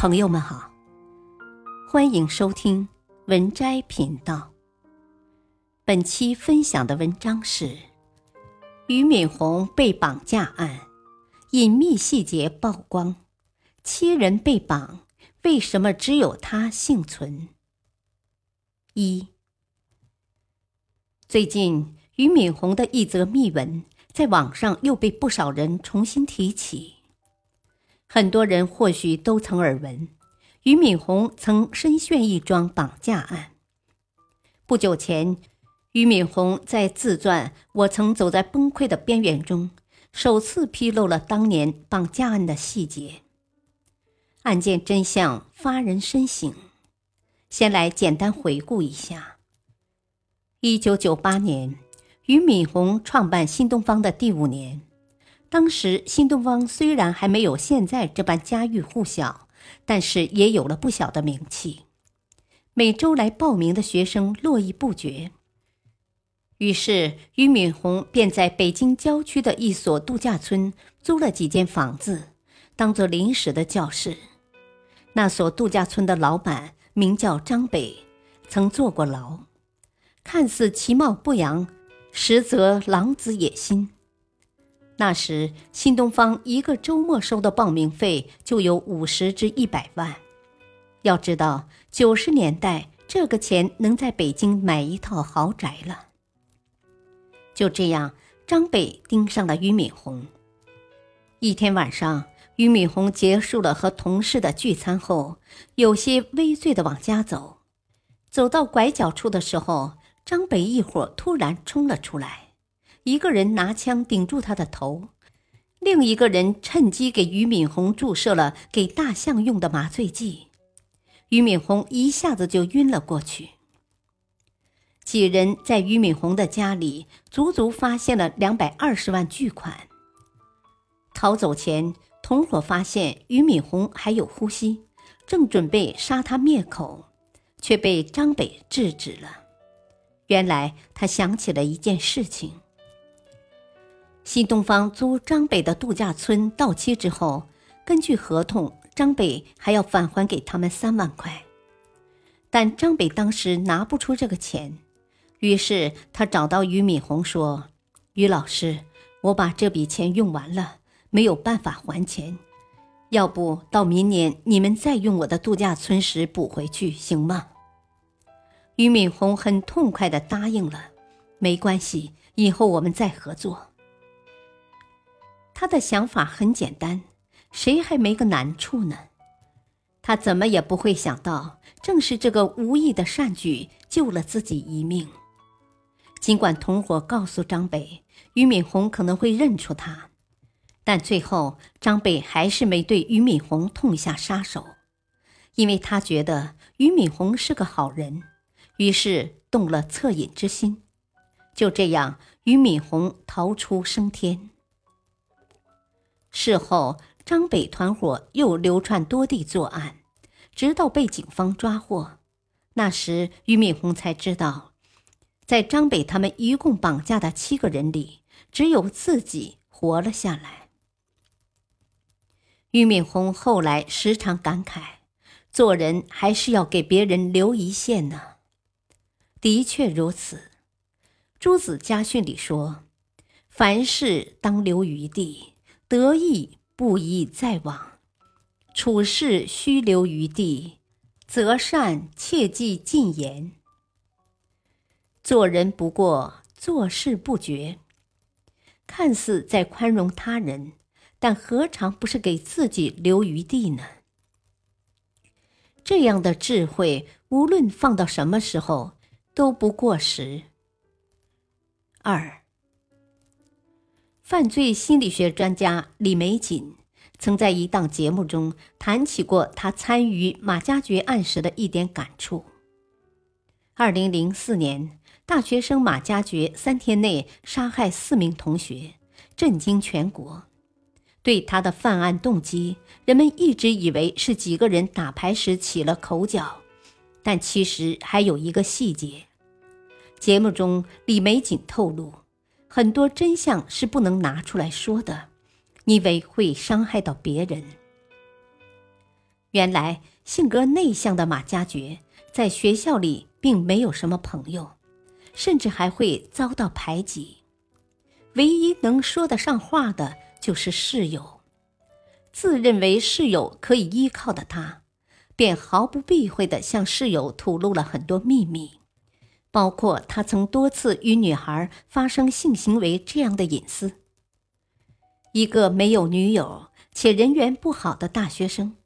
朋友们好，欢迎收听文摘频道。本期分享的文章是俞敏洪被绑架案，隐秘细节曝光，七人被绑，为什么只有他幸存？一，最近俞敏洪的一则密文在网上又被不少人重新提起。很多人或许都曾耳闻，俞敏洪曾身陷一桩绑架案。不久前，俞敏洪在自传《我曾走在崩溃的边缘》中，首次披露了当年绑架案的细节。案件真相发人深省。先来简单回顾一下：一九九八年，俞敏洪创办新东方的第五年。当时，新东方虽然还没有现在这般家喻户晓，但是也有了不小的名气。每周来报名的学生络绎不绝。于是，俞敏洪便在北京郊区的一所度假村租了几间房子，当做临时的教室。那所度假村的老板名叫张北，曾坐过牢，看似其貌不扬，实则狼子野心。那时，新东方一个周末收的报名费就有五十至一百万。要知道，九十年代这个钱能在北京买一套豪宅了。就这样，张北盯上了俞敏洪。一天晚上，俞敏洪结束了和同事的聚餐后，有些微醉的往家走。走到拐角处的时候，张北一伙突然冲了出来。一个人拿枪顶住他的头，另一个人趁机给俞敏洪注射了给大象用的麻醉剂，俞敏洪一下子就晕了过去。几人在俞敏洪的家里足足发现了两百二十万巨款。逃走前，同伙发现俞敏洪还有呼吸，正准备杀他灭口，却被张北制止了。原来他想起了一件事情。新东方租张北的度假村到期之后，根据合同，张北还要返还给他们三万块。但张北当时拿不出这个钱，于是他找到俞敏洪说：“俞老师，我把这笔钱用完了，没有办法还钱，要不到明年你们再用我的度假村时补回去，行吗？”俞敏洪很痛快地答应了：“没关系，以后我们再合作。”他的想法很简单，谁还没个难处呢？他怎么也不会想到，正是这个无意的善举救了自己一命。尽管同伙告诉张北，俞敏洪可能会认出他，但最后张北还是没对俞敏洪痛下杀手，因为他觉得俞敏洪是个好人，于是动了恻隐之心。就这样，俞敏洪逃出升天。事后，张北团伙又流窜多地作案，直到被警方抓获。那时，俞敏洪才知道，在张北他们一共绑架的七个人里，只有自己活了下来。俞敏洪后来时常感慨：“做人还是要给别人留一线呢。”的确如此，《朱子家训》里说：“凡事当留余地。”得意不宜再往，处事须留余地，择善切忌进言。做人不过，做事不绝。看似在宽容他人，但何尝不是给自己留余地呢？这样的智慧，无论放到什么时候都不过时。二。犯罪心理学专家李玫瑾曾在一档节目中谈起过他参与马加爵案时的一点感触。二零零四年，大学生马加爵三天内杀害四名同学，震惊全国。对他的犯案动机，人们一直以为是几个人打牌时起了口角，但其实还有一个细节。节目中，李玫瑾透露。很多真相是不能拿出来说的，因为会伤害到别人。原来性格内向的马加爵在学校里并没有什么朋友，甚至还会遭到排挤。唯一能说得上话的就是室友。自认为室友可以依靠的他，便毫不避讳地向室友吐露了很多秘密，包括他曾多次与女孩发生性行为这样的隐私。一个没有女友且人缘不好的大学生。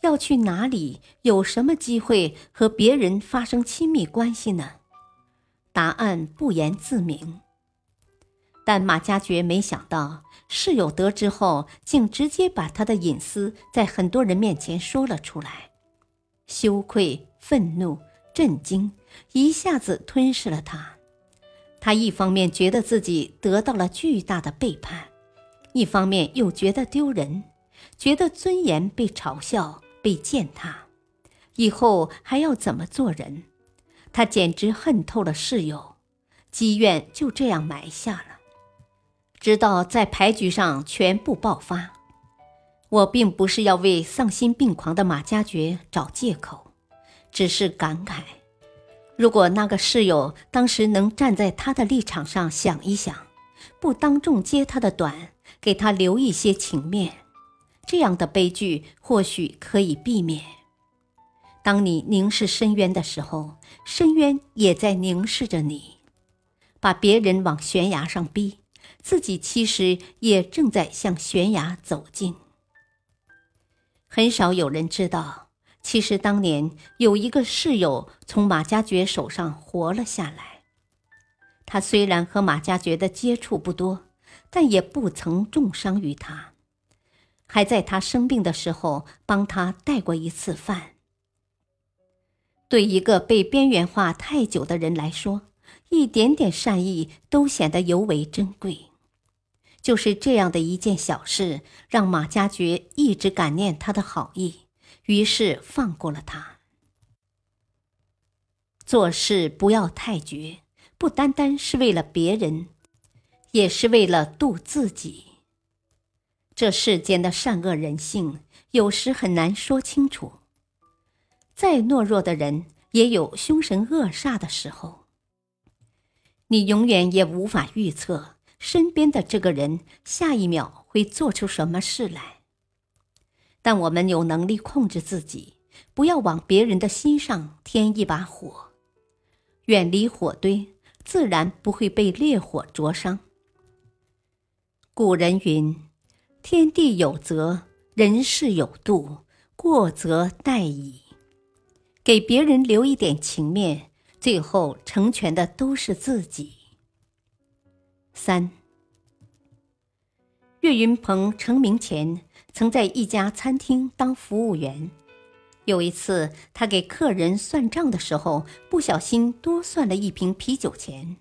要去哪里？有什么机会和别人发生亲密关系呢？答案不言自明。但马加爵没想到，室友得知后，竟直接把他的隐私在很多人面前说了出来。羞愧、愤怒、震惊一下子吞噬了他。他一方面觉得自己得到了巨大的背叛，一方面又觉得丢人，觉得尊严被嘲笑。被践踏，以后还要怎么做人？他简直恨透了室友，积怨就这样埋下了，直到在牌局上全部爆发。我并不是要为丧心病狂的马加爵找借口，只是感慨：如果那个室友当时能站在他的立场上想一想，不当众揭他的短，给他留一些情面。这样的悲剧或许可以避免。当你凝视深渊的时候，深渊也在凝视着你。把别人往悬崖上逼，自己其实也正在向悬崖走近。很少有人知道，其实当年有一个室友从马加爵手上活了下来。他虽然和马加爵的接触不多，但也不曾重伤于他。还在他生病的时候帮他带过一次饭。对一个被边缘化太久的人来说，一点点善意都显得尤为珍贵。就是这样的一件小事，让马加爵一直感念他的好意，于是放过了他。做事不要太绝，不单单是为了别人，也是为了渡自己。这世间的善恶人性，有时很难说清楚。再懦弱的人，也有凶神恶煞的时候。你永远也无法预测身边的这个人下一秒会做出什么事来。但我们有能力控制自己，不要往别人的心上添一把火。远离火堆，自然不会被烈火灼伤。古人云。天地有责，人事有度，过则殆矣。给别人留一点情面，最后成全的都是自己。三，岳云鹏成名前曾在一家餐厅当服务员。有一次，他给客人算账的时候，不小心多算了一瓶啤酒钱。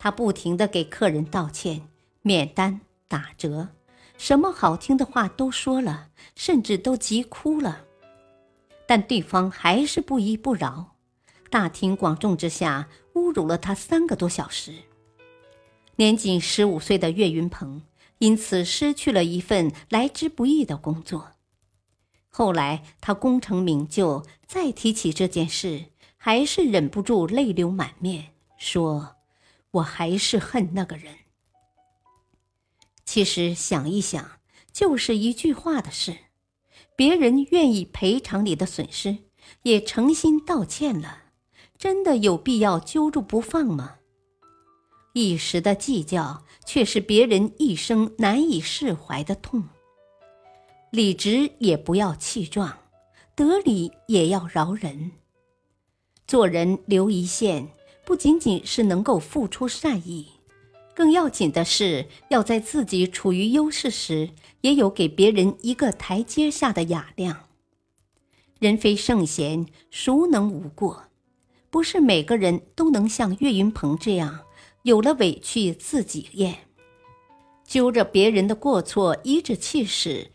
他不停的给客人道歉、免单、打折。什么好听的话都说了，甚至都急哭了，但对方还是不依不饶，大庭广众之下侮辱了他三个多小时。年仅十五岁的岳云鹏因此失去了一份来之不易的工作。后来他功成名就，再提起这件事，还是忍不住泪流满面，说：“我还是恨那个人。”其实想一想，就是一句话的事。别人愿意赔偿你的损失，也诚心道歉了，真的有必要揪住不放吗？一时的计较，却是别人一生难以释怀的痛。理直也不要气壮，得理也要饶人。做人留一线，不仅仅是能够付出善意。更要紧的是，要在自己处于优势时，也有给别人一个台阶下的雅量。人非圣贤，孰能无过？不是每个人都能像岳云鹏这样，有了委屈自己咽，揪着别人的过错颐指气使。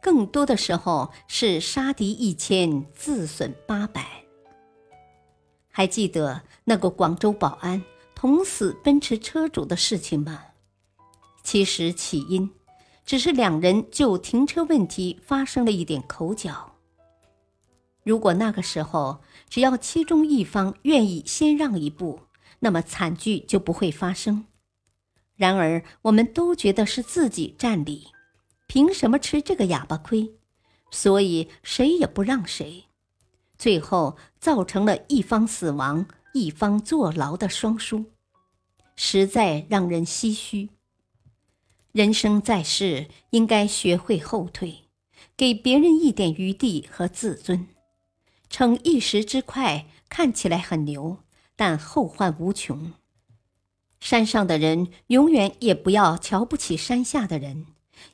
更多的时候是杀敌一千，自损八百。还记得那个广州保安？捅死奔驰车主的事情吗？其实起因只是两人就停车问题发生了一点口角，如果那个时候只要其中一方愿意先让一步，那么惨剧就不会发生。然而，我们都觉得是自己占理，凭什么吃这个哑巴亏？所以谁也不让谁，最后造成了一方死亡、一方坐牢的双输，实在让人唏嘘。人生在世，应该学会后退，给别人一点余地和自尊。逞一时之快，看起来很牛，但后患无穷。山上的人永远也不要瞧不起山下的人，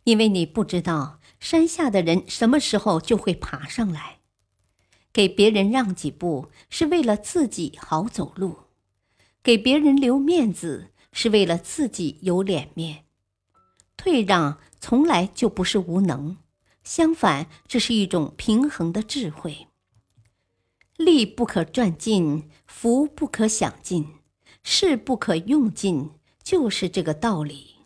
因为你不知道。山下的人什么时候就会爬上来？给别人让几步是为了自己好走路，给别人留面子是为了自己有脸面。退让从来就不是无能，相反，这是一种平衡的智慧。力不可赚尽，福不可享尽，势不可用尽，就是这个道理。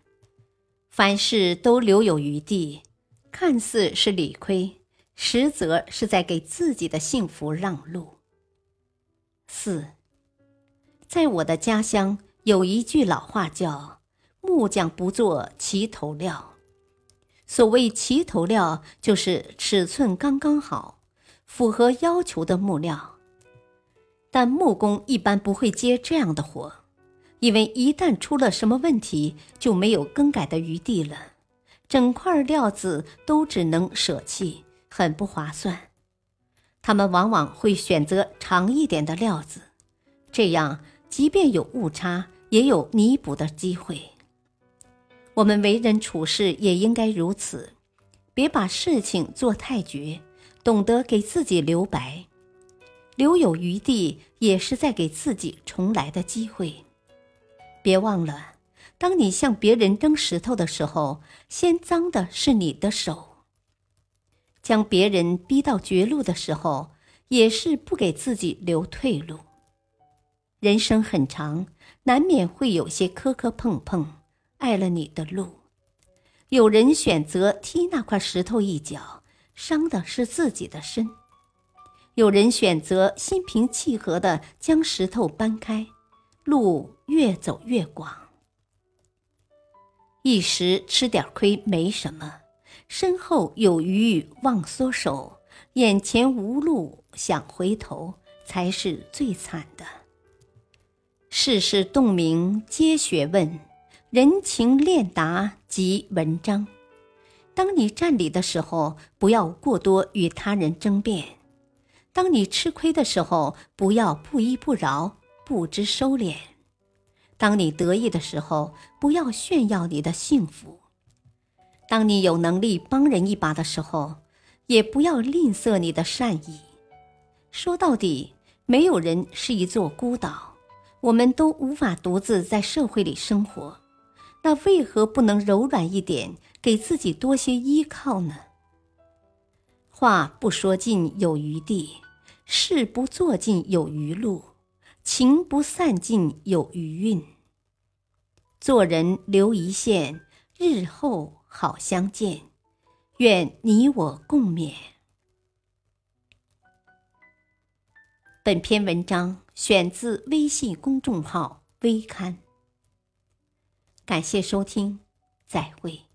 凡事都留有余地。看似是理亏，实则是在给自己的幸福让路。四，在我的家乡有一句老话叫“木匠不做齐头料”。所谓齐头料，就是尺寸刚刚好、符合要求的木料。但木工一般不会接这样的活，因为一旦出了什么问题，就没有更改的余地了。整块料子都只能舍弃，很不划算。他们往往会选择长一点的料子，这样即便有误差，也有弥补的机会。我们为人处事也应该如此，别把事情做太绝，懂得给自己留白，留有余地，也是在给自己重来的机会。别忘了。当你向别人扔石头的时候，先脏的是你的手。将别人逼到绝路的时候，也是不给自己留退路。人生很长，难免会有些磕磕碰碰，碍了你的路。有人选择踢那块石头一脚，伤的是自己的身；有人选择心平气和的将石头搬开，路越走越广。一时吃点亏没什么，身后有余忘缩手，眼前无路想回头，才是最惨的。世事洞明皆学问，人情练达即文章。当你占理的时候，不要过多与他人争辩；当你吃亏的时候，不要不依不饶，不知收敛。当你得意的时候，不要炫耀你的幸福；当你有能力帮人一把的时候，也不要吝啬你的善意。说到底，没有人是一座孤岛，我们都无法独自在社会里生活。那为何不能柔软一点，给自己多些依靠呢？话不说尽有余地，事不做尽有余路。情不散尽有余韵。做人留一线，日后好相见。愿你我共勉。本篇文章选自微信公众号“微刊”。感谢收听，再会。